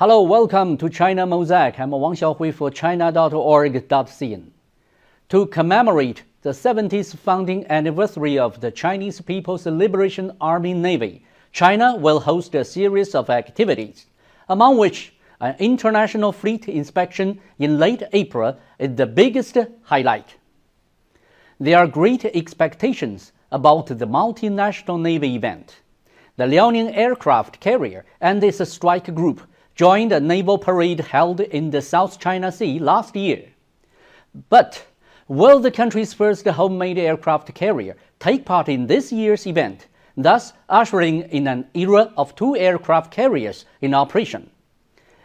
Hello, welcome to China Mosaic. I'm Wang Xiaohui for China.org.cn. To commemorate the 70th founding anniversary of the Chinese People's Liberation Army Navy, China will host a series of activities, among which an international fleet inspection in late April is the biggest highlight. There are great expectations about the multinational Navy event. The Liaoning aircraft carrier and its strike group joined a naval parade held in the South China Sea last year. But will the country's first homemade aircraft carrier take part in this year's event, thus ushering in an era of two aircraft carriers in operation?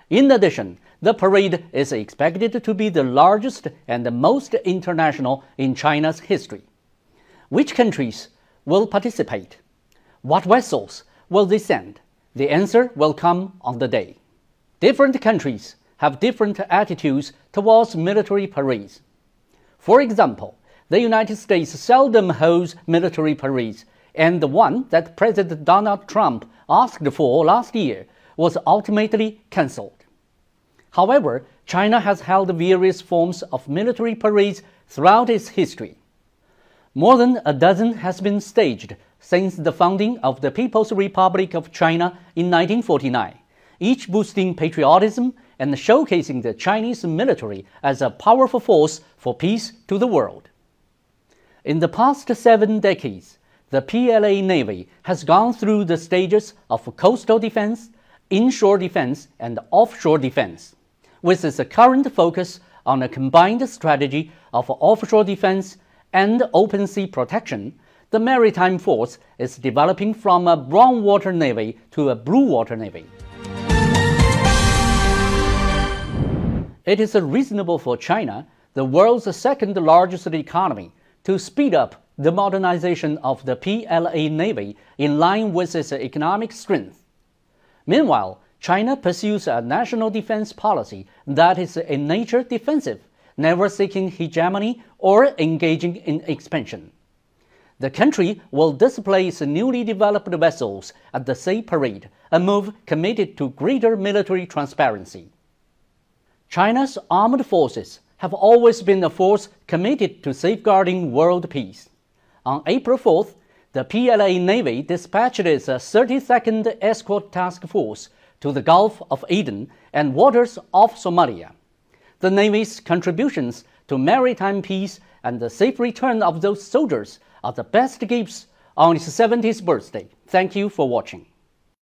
In addition, the parade is expected to be the largest and the most international in China's history. Which countries will participate? What vessels will they send? The answer will come on the day. Different countries have different attitudes towards military parades. For example, the United States seldom holds military parades, and the one that President Donald Trump asked for last year was ultimately cancelled. However, China has held various forms of military parades throughout its history. More than a dozen has been staged since the founding of the People's Republic of China in 1949 each boosting patriotism and showcasing the Chinese military as a powerful force for peace to the world. In the past seven decades, the PLA Navy has gone through the stages of coastal defense, inshore defense, and offshore defense, with its current focus on a combined strategy of offshore defense and open sea protection. The maritime force is developing from a brown water navy to a blue water navy. It is reasonable for China, the world's second largest economy, to speed up the modernization of the PLA Navy in line with its economic strength. Meanwhile, China pursues a national defense policy that is in nature defensive, never seeking hegemony or engaging in expansion. The country will display its newly developed vessels at the Sea Parade, a move committed to greater military transparency. China's armed forces have always been a force committed to safeguarding world peace. On April 4th, the PLA Navy dispatched its 32nd Escort Task Force to the Gulf of Aden and waters off Somalia. The Navy's contributions to maritime peace and the safe return of those soldiers are the best gifts on its 70th birthday. Thank you for watching.